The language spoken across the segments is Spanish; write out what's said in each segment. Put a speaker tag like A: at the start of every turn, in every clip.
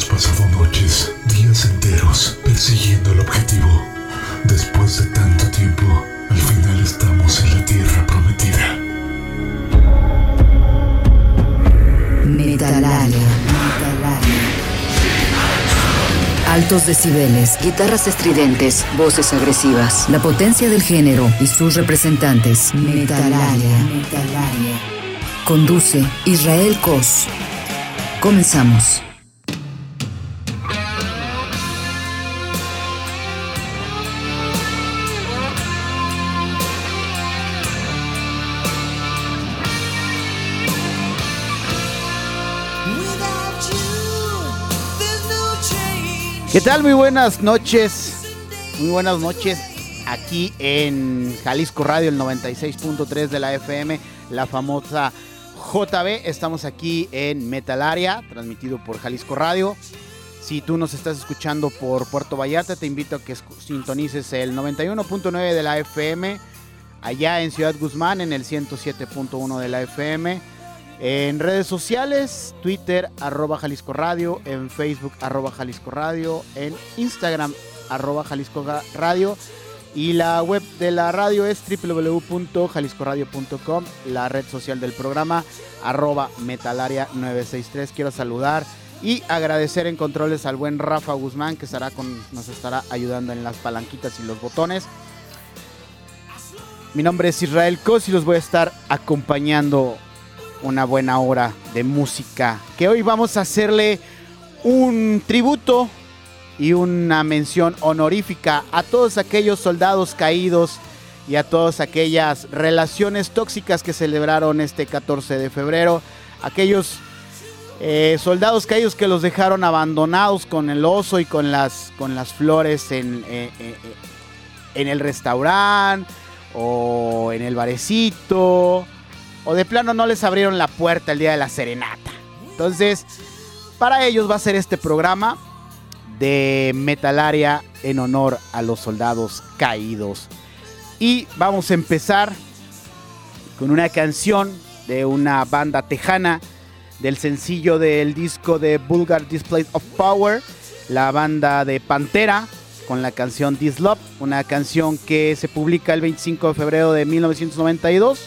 A: Hemos pasado noches, días enteros, persiguiendo el objetivo. Después de tanto tiempo, al final estamos en la tierra prometida.
B: Metalaria. Altos decibeles, guitarras estridentes, voces agresivas, la potencia del género y sus representantes. Metalaria. Conduce Israel Cos. Comenzamos.
C: ¿Qué tal? Muy buenas noches. Muy buenas noches aquí en Jalisco Radio, el 96.3 de la FM, la famosa JB. Estamos aquí en Metalaria, transmitido por Jalisco Radio. Si tú nos estás escuchando por Puerto Vallarta, te invito a que sintonices el 91.9 de la FM, allá en Ciudad Guzmán, en el 107.1 de la FM en redes sociales, Twitter, arroba Jalisco Radio, en Facebook, arroba Jalisco Radio, en Instagram, arroba Jalisco Radio. Y la web de la radio es www.jaliscoradio.com, la red social del programa, arroba Metalaria963. Quiero saludar y agradecer en controles al buen Rafa Guzmán, que estará con, nos estará ayudando en las palanquitas y los botones. Mi nombre es Israel Cos y los voy a estar acompañando una buena hora de música. Que hoy vamos a hacerle un tributo y una mención honorífica a todos aquellos soldados caídos y a todas aquellas relaciones tóxicas que celebraron este 14 de febrero. Aquellos eh, soldados caídos que los dejaron abandonados con el oso y con las, con las flores en, eh, eh, en el restaurante o en el barecito o de plano no les abrieron la puerta el día de la serenata. Entonces, para ellos va a ser este programa de Metalaria en honor a los soldados caídos. Y vamos a empezar con una canción de una banda tejana del sencillo del disco de Vulgar Display of Power, la banda de Pantera, con la canción This Love, una canción que se publica el 25 de febrero de 1992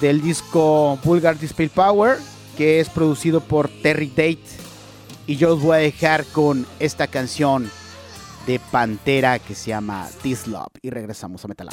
C: del disco Vulgar Display Power, que es producido por Terry Date. Y yo os voy a dejar con esta canción de Pantera que se llama This Love. Y regresamos a Metal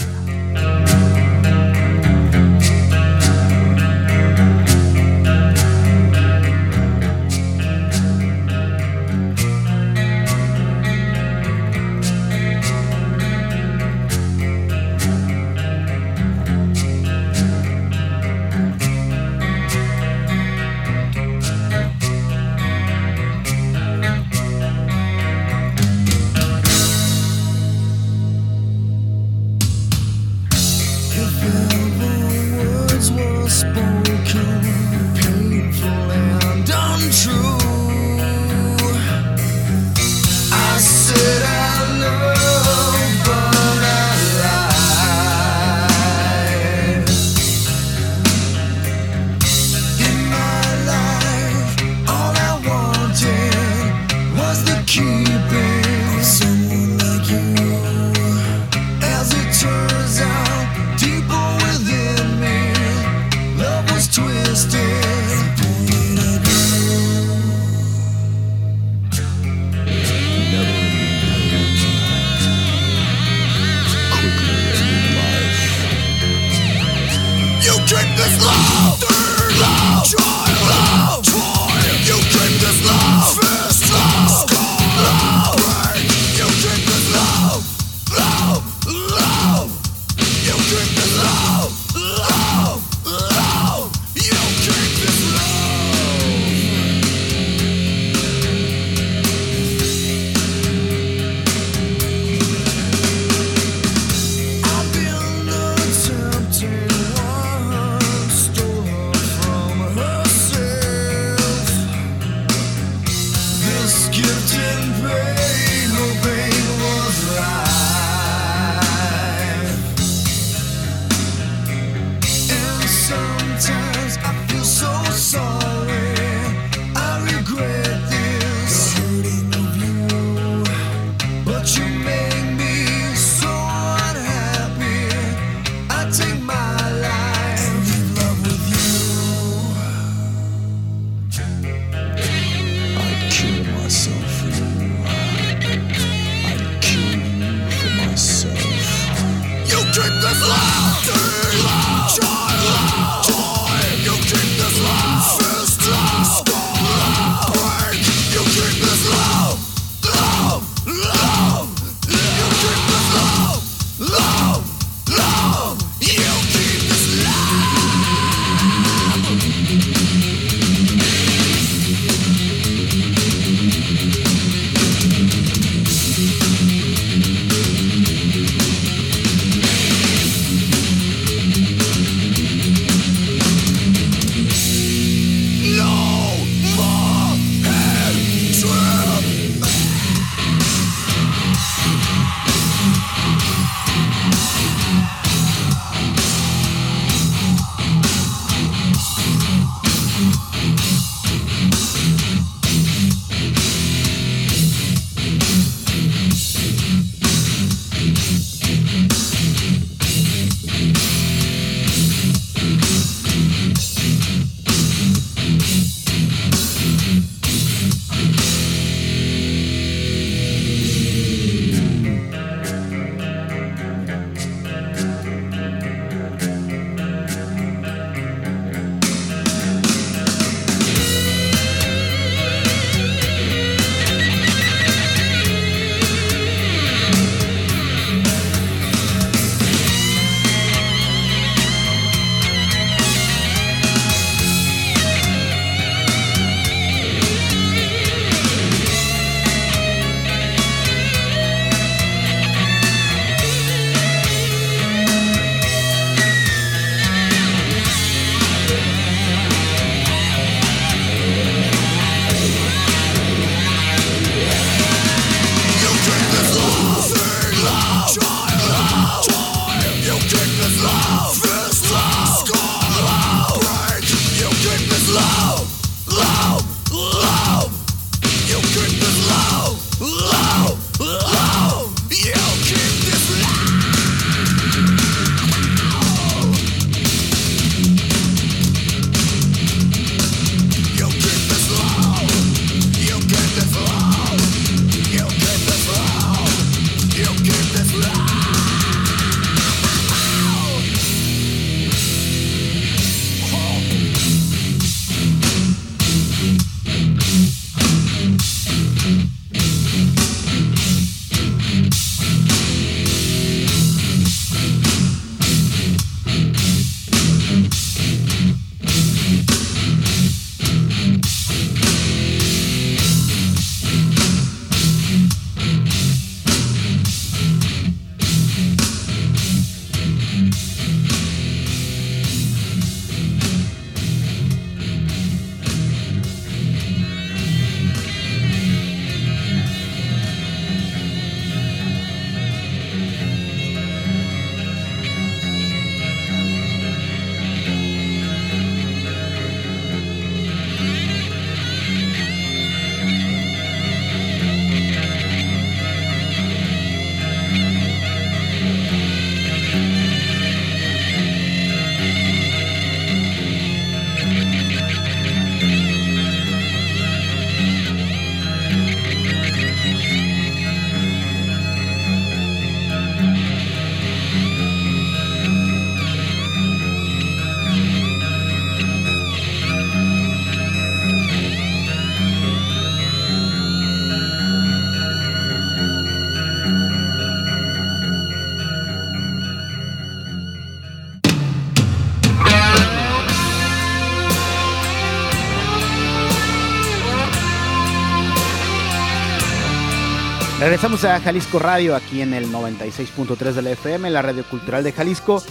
C: Regresamos a Jalisco Radio aquí en el 96.3 de la FM, la radio cultural de Jalisco.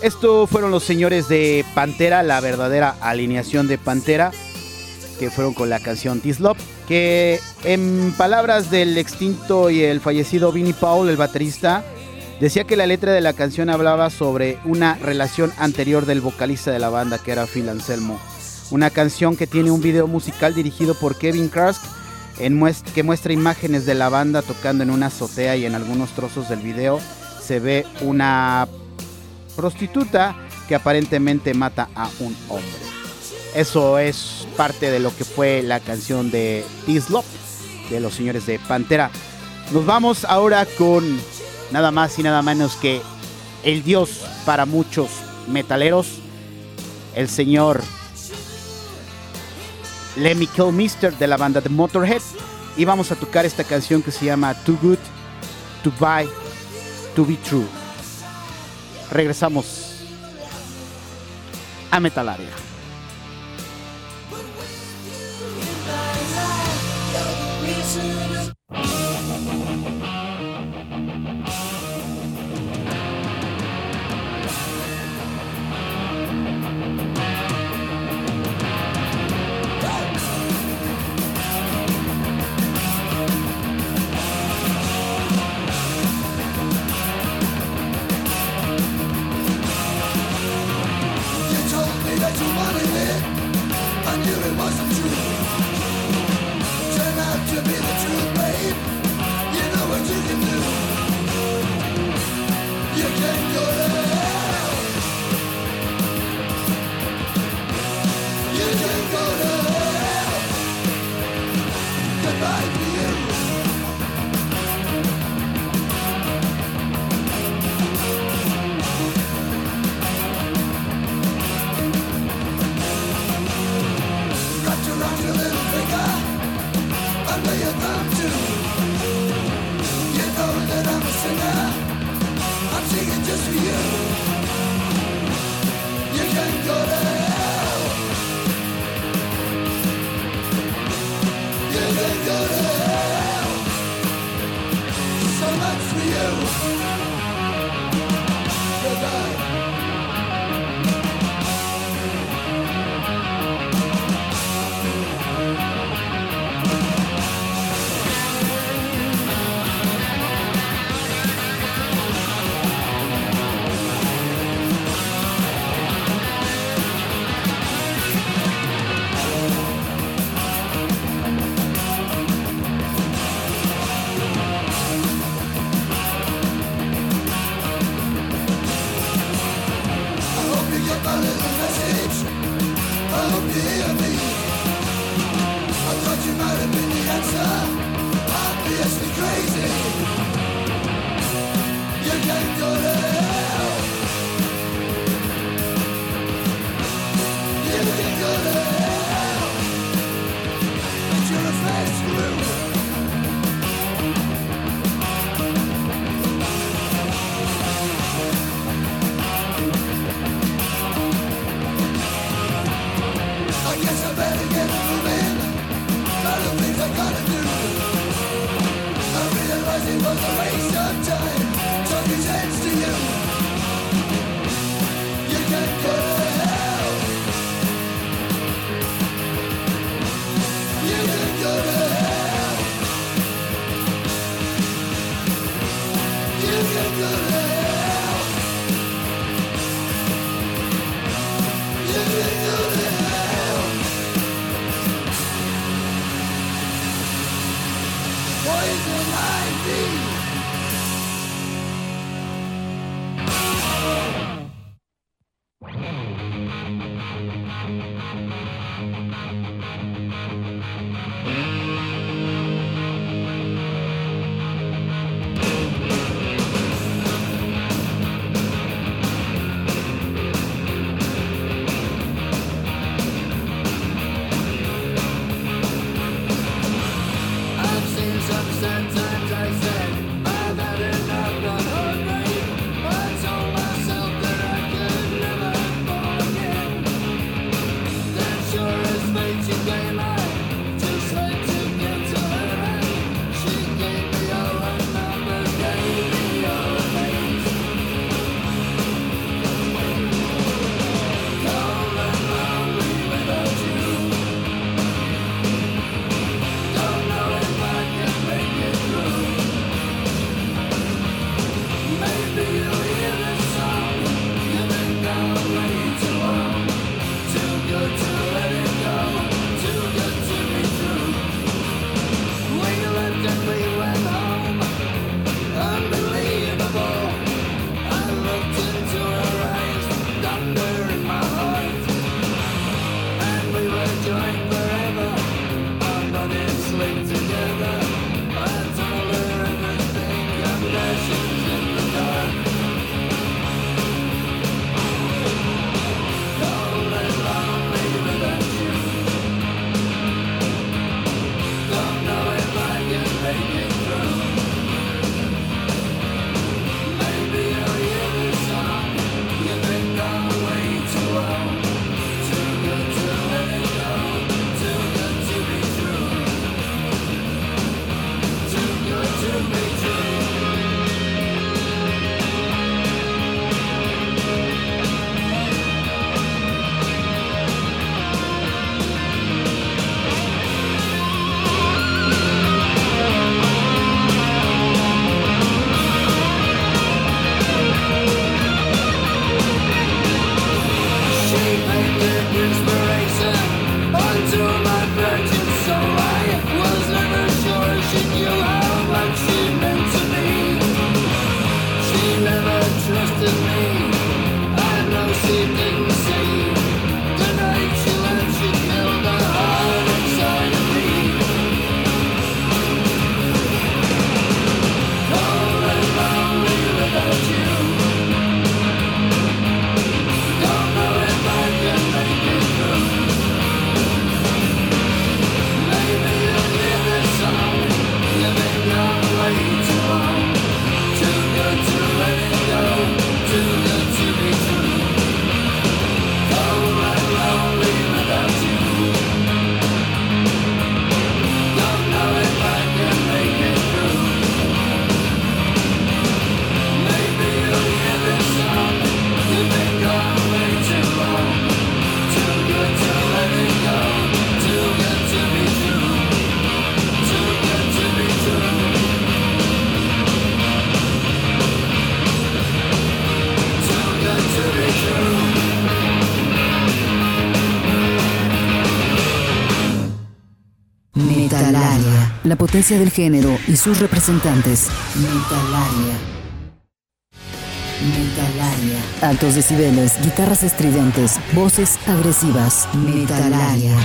C: Esto fueron los señores de Pantera, la verdadera alineación de Pantera, que fueron con la canción Tislop, que en palabras del extinto y el fallecido Vinnie Paul, el baterista, decía que la letra de la canción hablaba sobre una relación anterior del vocalista de la banda, que era Phil Anselmo. Una canción que tiene un video musical dirigido por Kevin Krask que muestra imágenes de la banda tocando en una azotea y en algunos trozos del video se ve una prostituta que aparentemente mata a un hombre. Eso es parte de lo que fue la canción de Tislop de los señores de Pantera. Nos vamos ahora con nada más y nada menos que el dios para muchos metaleros, el señor Lemmy Kilmister de la banda de Motorhead. Y vamos a tocar esta canción que se llama Too Good to Buy to Be True. Regresamos a Metalaria.
B: La potencia del género y sus representantes. Metalaria. Metalaria. Altos decibeles, guitarras estridentes, voces agresivas. Metalaria.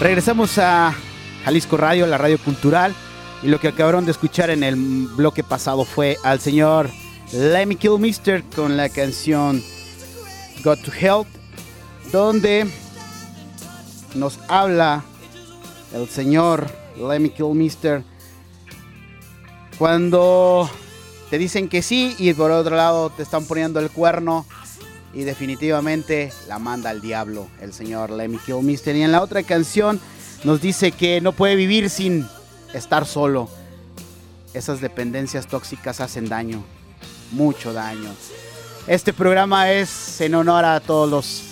C: Regresamos a Jalisco Radio, la radio cultural. Y lo que acabaron de escuchar en el bloque pasado fue al señor Lemmy Mister con la canción Got to Health, donde nos habla el señor Lemmy Mister cuando te dicen que sí y por otro lado te están poniendo el cuerno y definitivamente la manda al diablo el señor Lemmy Mister y en la otra canción nos dice que no puede vivir sin estar solo. Esas dependencias tóxicas hacen daño, mucho daño. Este programa es en honor a todos los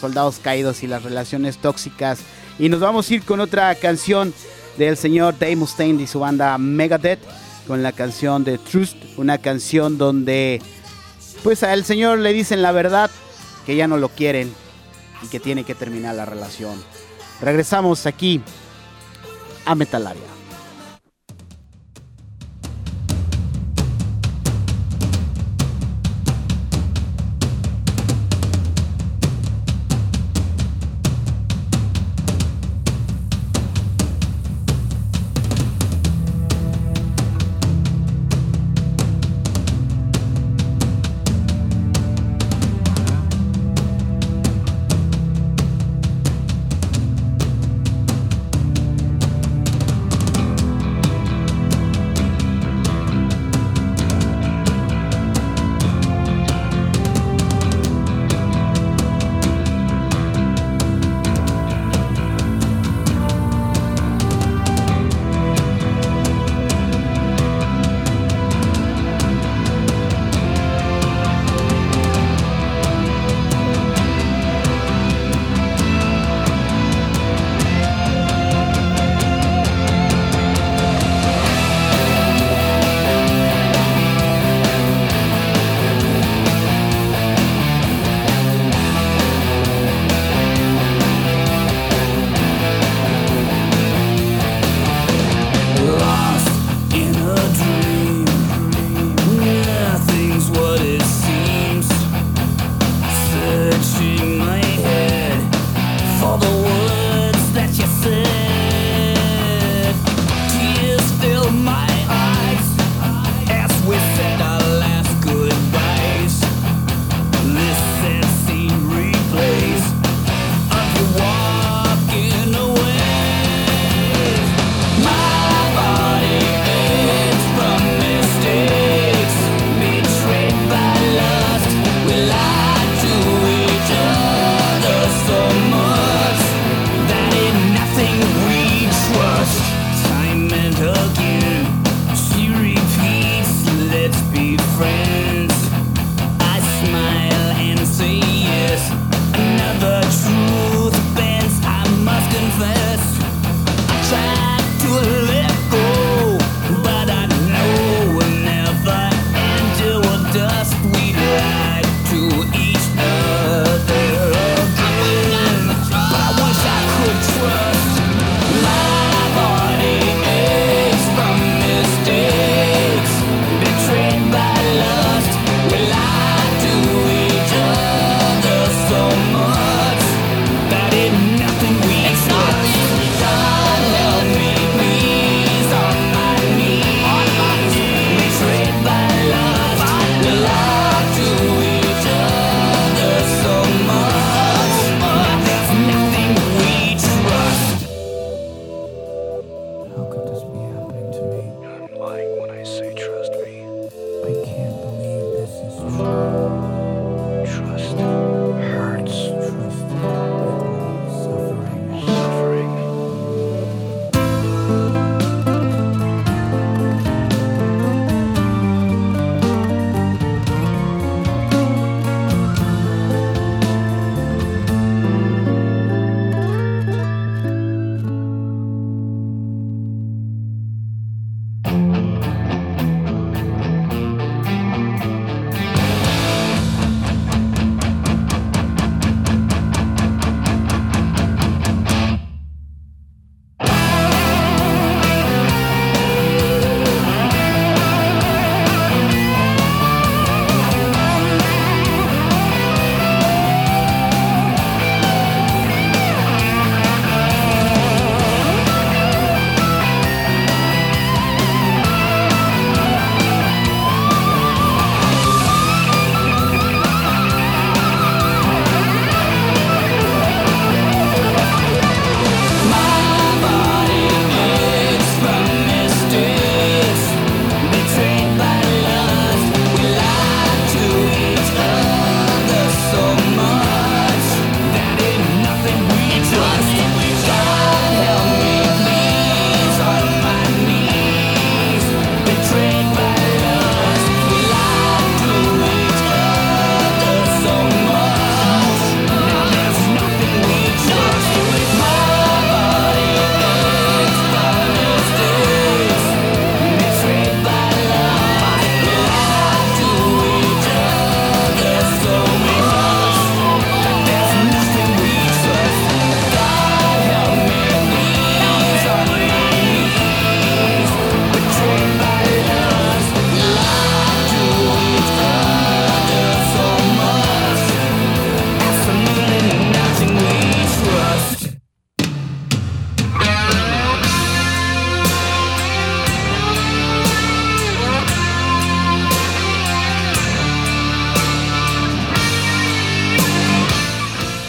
C: soldados caídos y las relaciones tóxicas. Y nos vamos a ir con otra canción del señor Dave Mustaine y su banda Megadeth, con la canción de Trust, una canción donde pues al señor le dicen la verdad, que ya no lo quieren y que tiene que terminar la relación. Regresamos aquí a Metalaria.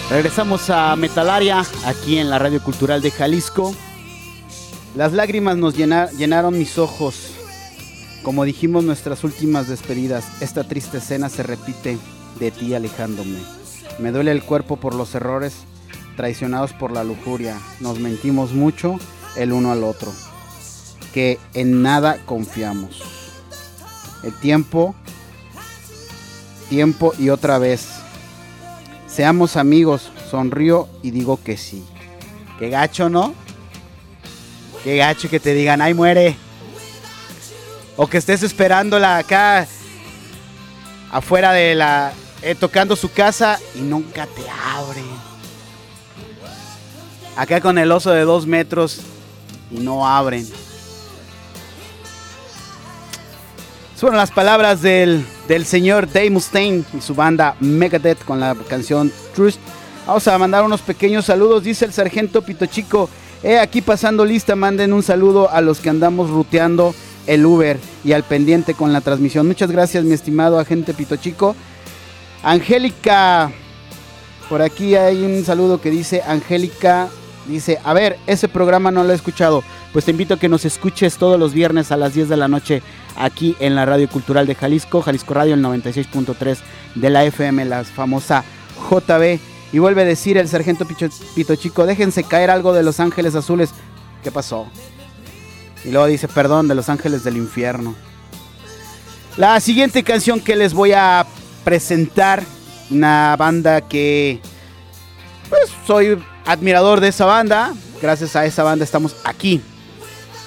C: Regresamos a Metalaria, aquí en la Radio Cultural de Jalisco. Las lágrimas nos llenaron mis ojos. Como dijimos nuestras últimas despedidas, esta triste escena se repite de ti alejándome. Me duele el cuerpo por los errores, traicionados por la lujuria. Nos mentimos mucho el uno al otro, que en nada confiamos. El tiempo, tiempo y otra vez Seamos amigos, sonrío y digo que sí. Qué gacho, ¿no? Qué gacho que te digan, ay, muere. O que estés esperándola acá afuera de la. Eh, tocando su casa y nunca te abre. Acá con el oso de dos metros y no abren. Fueron las palabras del, señor Dave Mustaine y su banda Megadeth con la canción Trust. Vamos a mandar unos pequeños saludos. Dice el sargento Pito Chico. Aquí pasando lista, manden un saludo a los que andamos ruteando el Uber y al pendiente con la transmisión. Muchas gracias, mi estimado agente Pito Chico. Angélica, por aquí hay un saludo que dice Angélica, dice, a ver, ese programa no lo he escuchado. Pues te invito a que nos escuches todos los viernes a las 10 de la noche aquí en la Radio Cultural de Jalisco, Jalisco Radio, el 96.3 de la FM, la famosa JB. Y vuelve a decir el sargento Pito Chico, déjense caer algo de Los Ángeles Azules. ¿Qué pasó? Y luego dice, perdón, de Los Ángeles del Infierno. La siguiente canción que les voy a presentar, una banda que pues soy admirador de esa banda. Gracias a esa banda estamos aquí.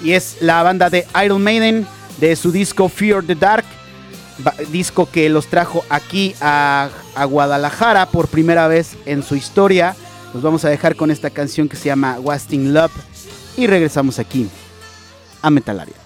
C: Y es la banda de Iron Maiden de su disco Fear the Dark, disco que los trajo aquí a, Guadalajara por primera vez en su historia. Nos vamos a dejar con esta canción que se llama Wasting Love y regresamos aquí a Metalaria.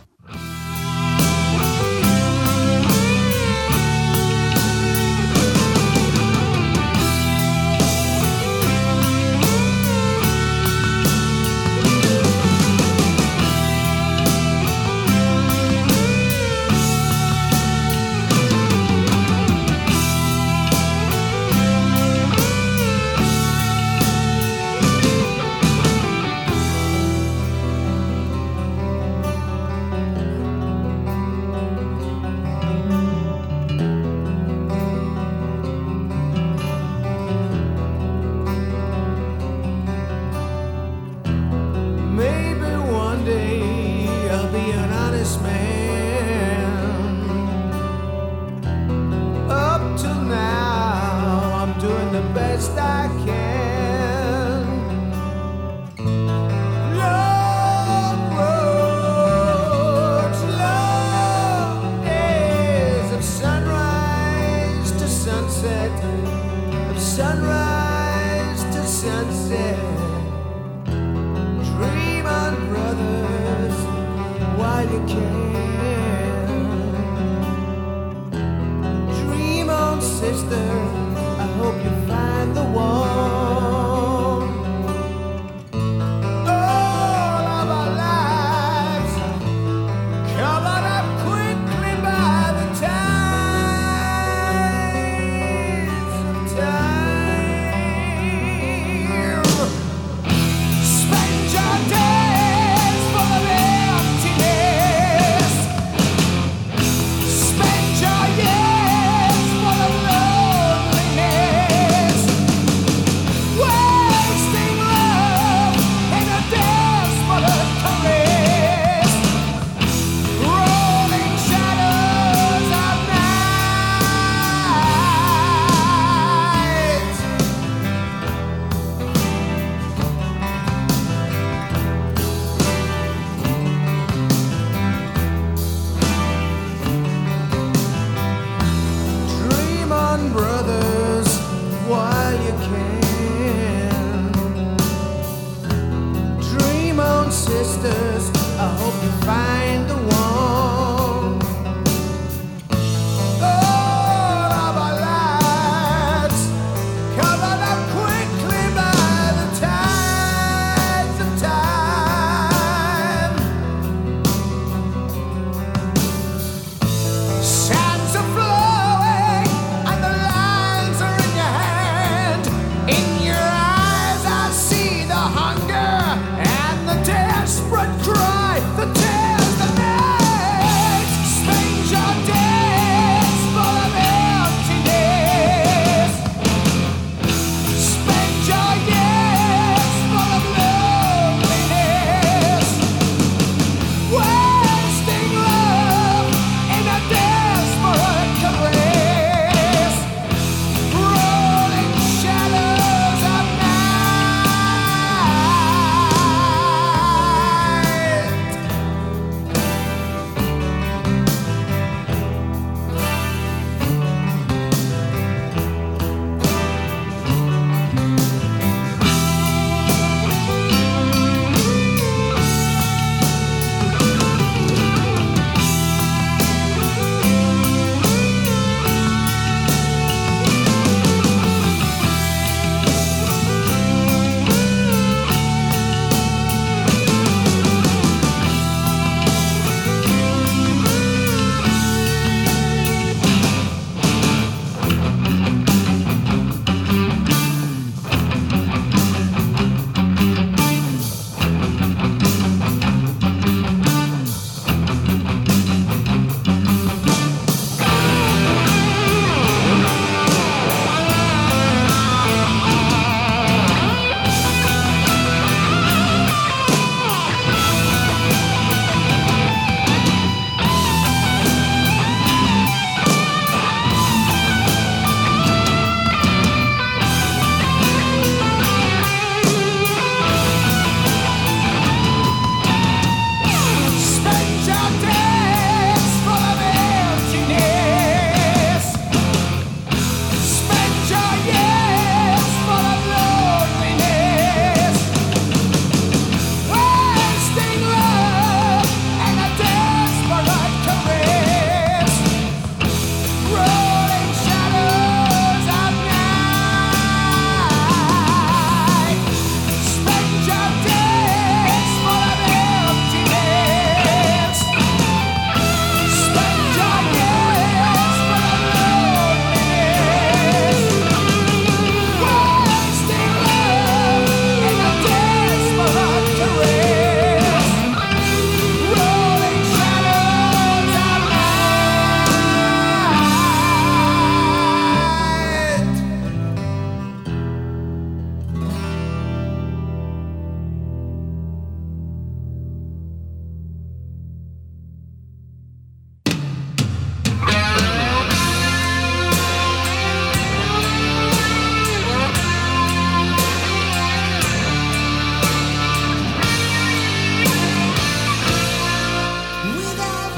D: sister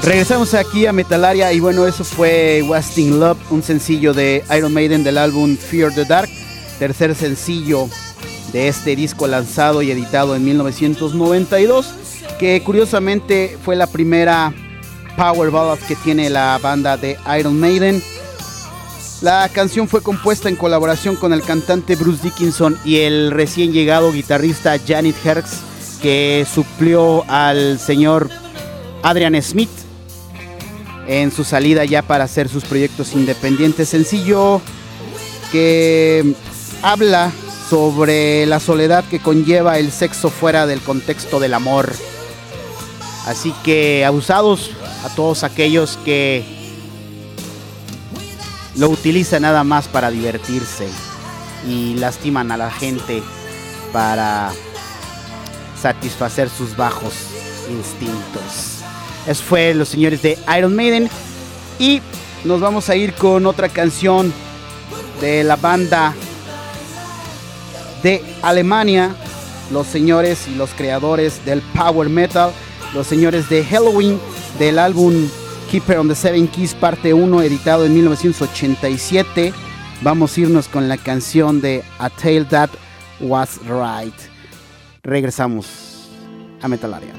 C: Regresamos aquí a Metalaria y bueno, eso fue Wasting Love, un sencillo de Iron Maiden del álbum Fear the Dark, tercer sencillo de este disco lanzado y editado en 1992, que curiosamente fue la primera power ballad que tiene la banda de Iron Maiden. La canción fue compuesta en colaboración con el cantante Bruce Dickinson y el recién llegado guitarrista Janet Herx, que suplió al señor Adrian Smith en su salida ya para hacer sus proyectos independientes. Sencillo que habla sobre la soledad que conlleva el sexo fuera del contexto del amor. Así que abusados a todos aquellos que lo utilizan nada más para divertirse y lastiman a la gente para satisfacer sus bajos instintos. Eso fue los señores de Iron Maiden. Y nos vamos a ir con otra canción de la banda de Alemania, los señores y los creadores del power metal, los señores de Halloween del álbum Keeper on the Seven Keys parte 1 editado en 1987. Vamos a irnos con la canción de A Tale That Was Right. Regresamos a Metalaria.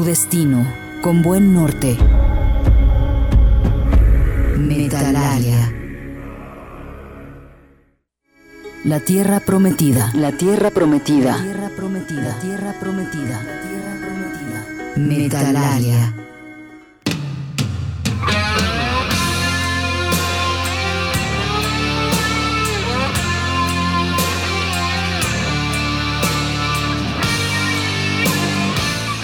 B: tu destino con buen norte. Metalaria. La tierra prometida. La tierra prometida. La tierra prometida. La tierra prometida. La tierra prometida. Metalaria.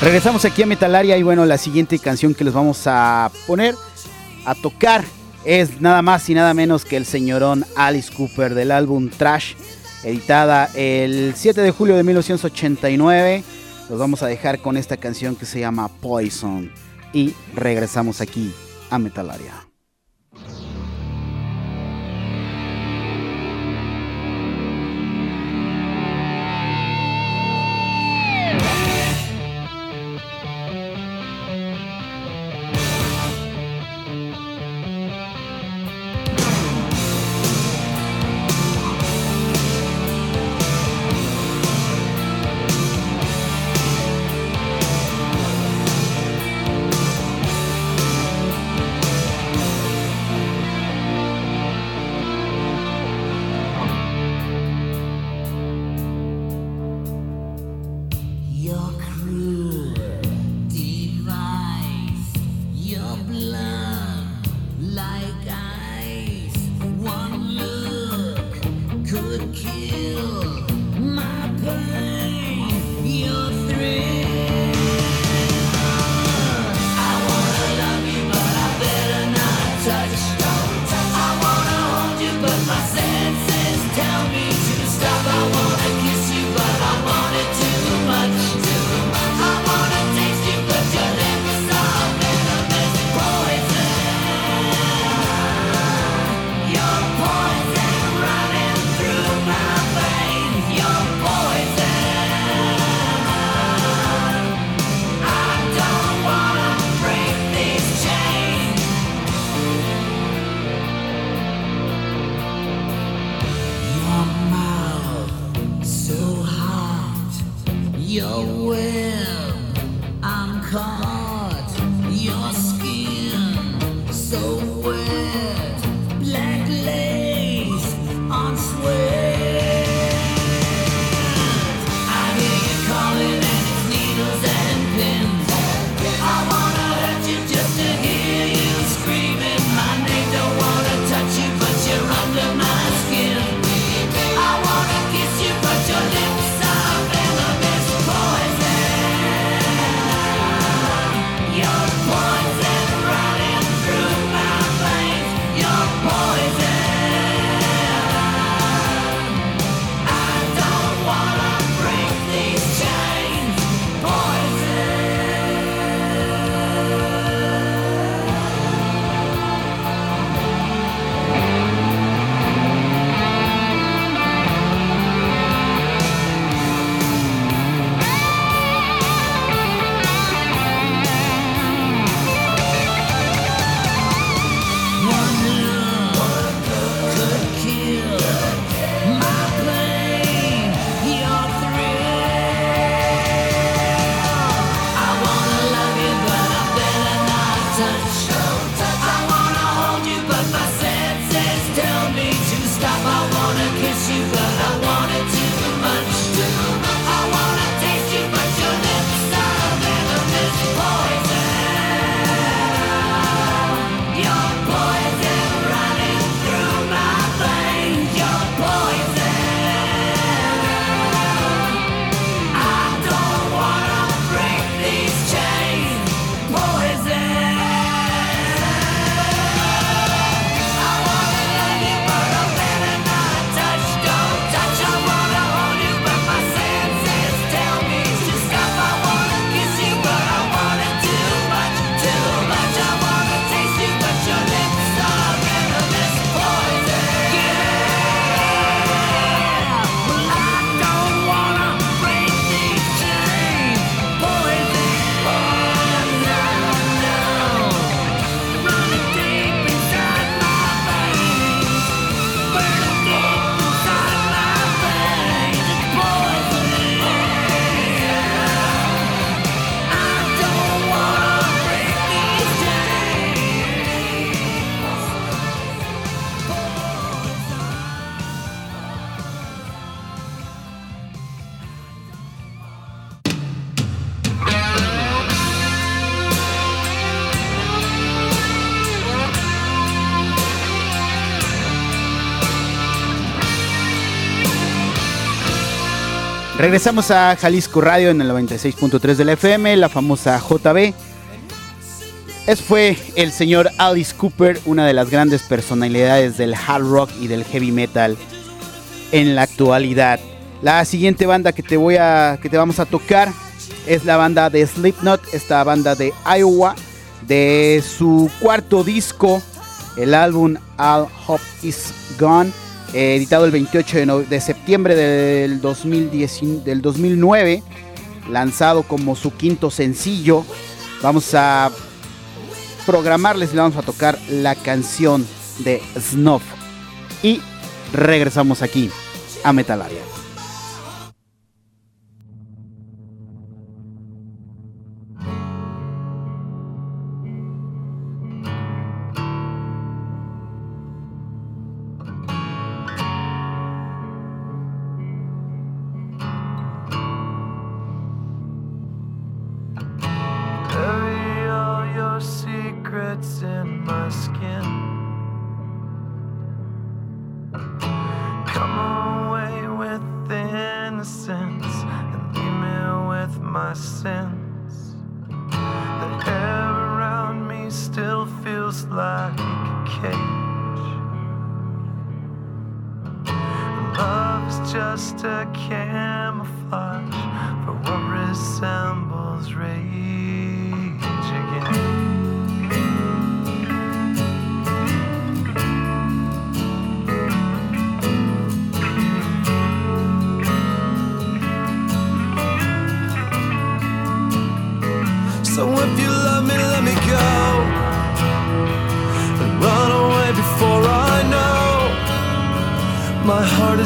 C: Regresamos aquí a Metalaria y bueno, la siguiente canción que les vamos a poner a tocar es nada más y nada menos que el señorón Alice Cooper del álbum Trash, editada el 7 de julio de 1989. Los vamos a dejar con esta canción que se llama Poison y regresamos aquí a Metalaria. Regresamos a Jalisco Radio en el 96.3 de la FM, la famosa JB. Es fue el señor Alice Cooper, una de las grandes personalidades del hard rock y del heavy metal en la actualidad. La siguiente banda que te voy a que te vamos a tocar es la banda de Slipknot, esta banda de Iowa de su cuarto disco, el álbum All Hope Is Gone eh, editado el 28 de, septiembre del, 2010, del 2009, lanzado como su quinto sencillo. Vamos a programarles y vamos a tocar la canción de Snuff. Y regresamos aquí a Metalaria.
E: Come away with innocence and leave me with my sins. The air around me still feels like a cage. Love's just a can.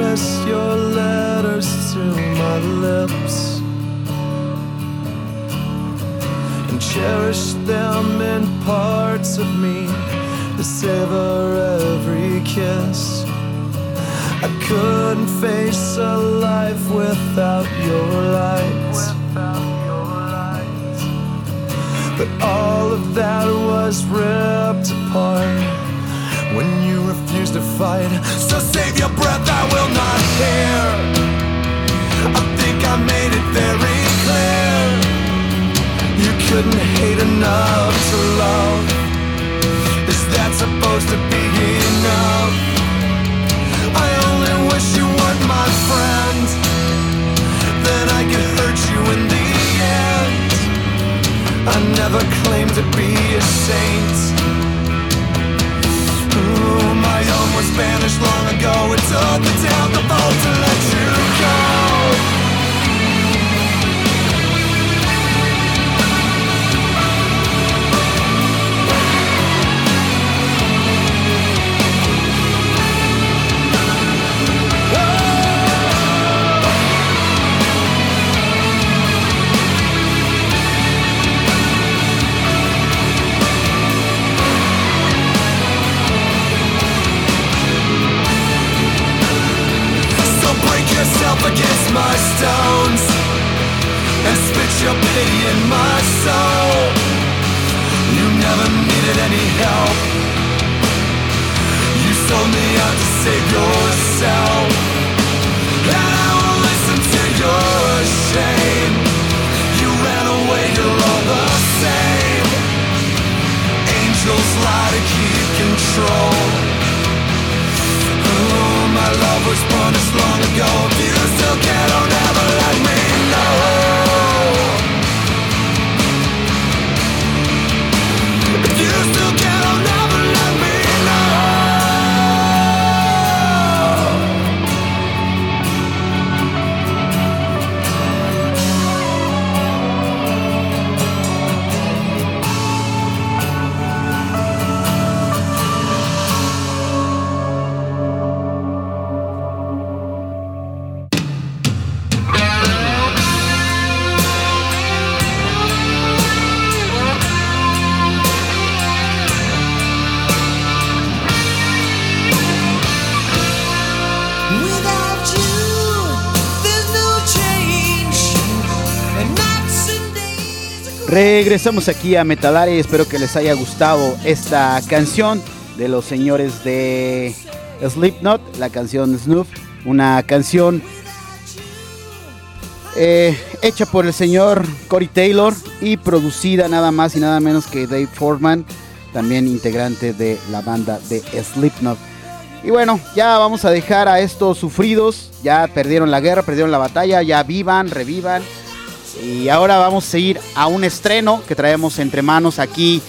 E: press your letters to my lips and cherish them in parts of me to savor every kiss. I couldn't face a life without your lights. But all of that was ripped apart refuse to fight. So save your breath, I will not hear. I think I made it very clear. You couldn't hate enough to love. Is that supposed to be enough? I only wish you weren't my friend. Then I could hurt you in the end. I never claimed to be a saint. My home was banished long ago. It took the down the boat to let you. your pity in my soul. You never needed any help. You sold me out to save yourself. And I won't listen to your shame. You ran away, you're all the same. Angels lie to keep control. Oh, my love was born to
C: Regresamos aquí a Metalaria y espero que les haya gustado esta canción de los señores de Slipknot, la canción Snuff, una canción eh, hecha por el señor Cory Taylor y producida nada más y nada menos que Dave Foreman, también integrante de la banda de Slipknot. Y bueno, ya vamos a dejar a estos sufridos, ya perdieron la guerra, perdieron la batalla, ya vivan, revivan y ahora vamos a ir a un estreno que traemos entre manos aquí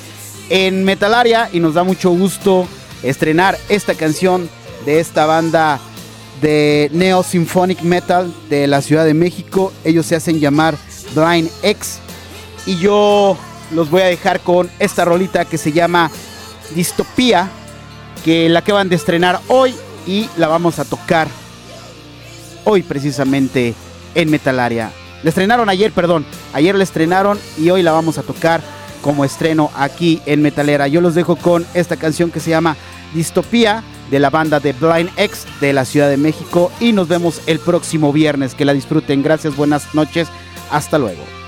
C: en Metalaria y nos da mucho gusto estrenar esta canción de esta banda de Neo Symphonic Metal de la Ciudad de México. Ellos se hacen llamar Blind X y yo los voy a dejar con esta rolita que se llama Distopía que la acaban de estrenar hoy y la vamos a tocar hoy precisamente en Metalaria. Le estrenaron ayer, perdón. Ayer le estrenaron y hoy la vamos a tocar como estreno aquí en Metalera. Yo los dejo con esta canción que se llama Distopía de la banda de Blind X de la Ciudad de México y nos vemos el próximo viernes. Que la disfruten. Gracias, buenas noches. Hasta luego.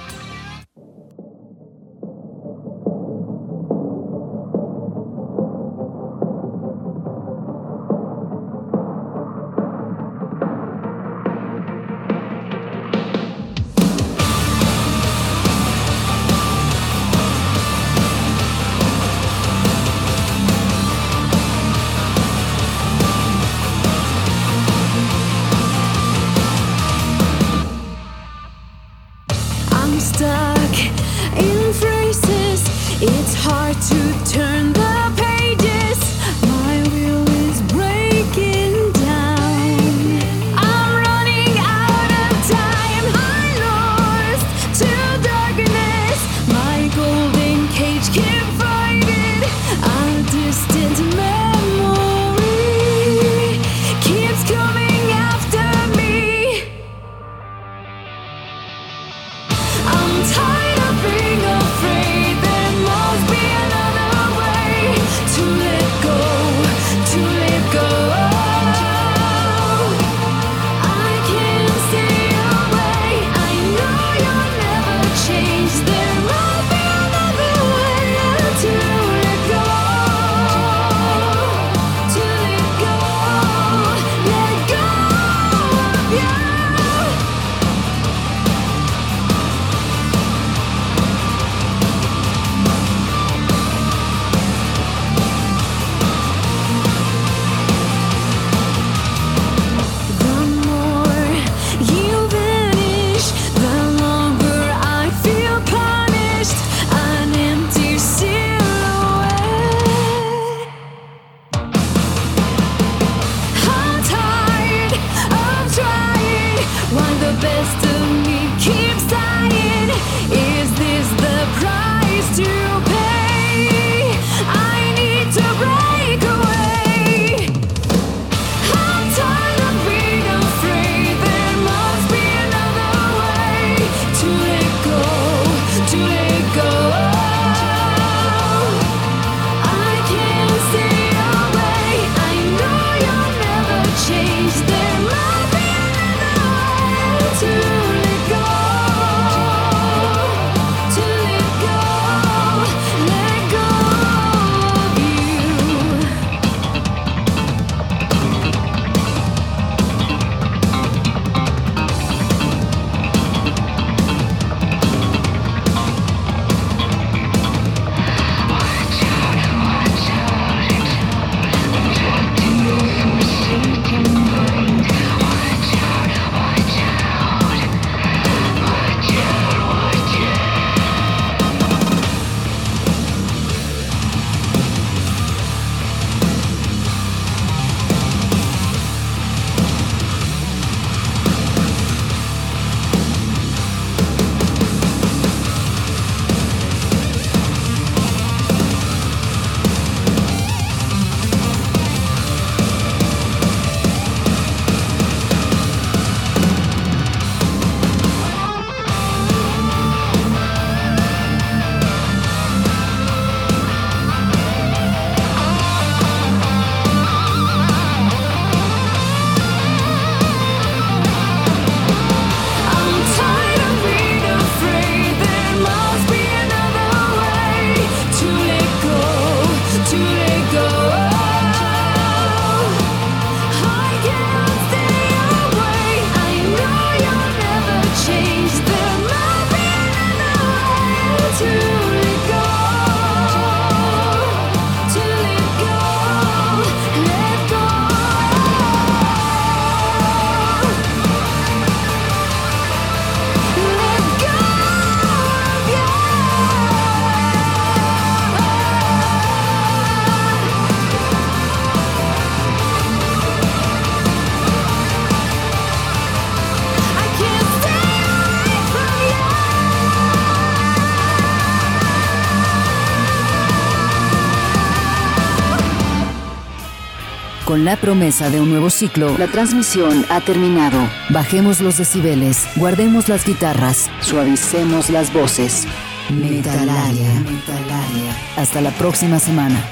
B: Con la promesa de un nuevo ciclo, la transmisión ha terminado. Bajemos los decibeles, guardemos las guitarras, suavicemos las voces. Metalaria. Metalaria. Hasta la próxima semana.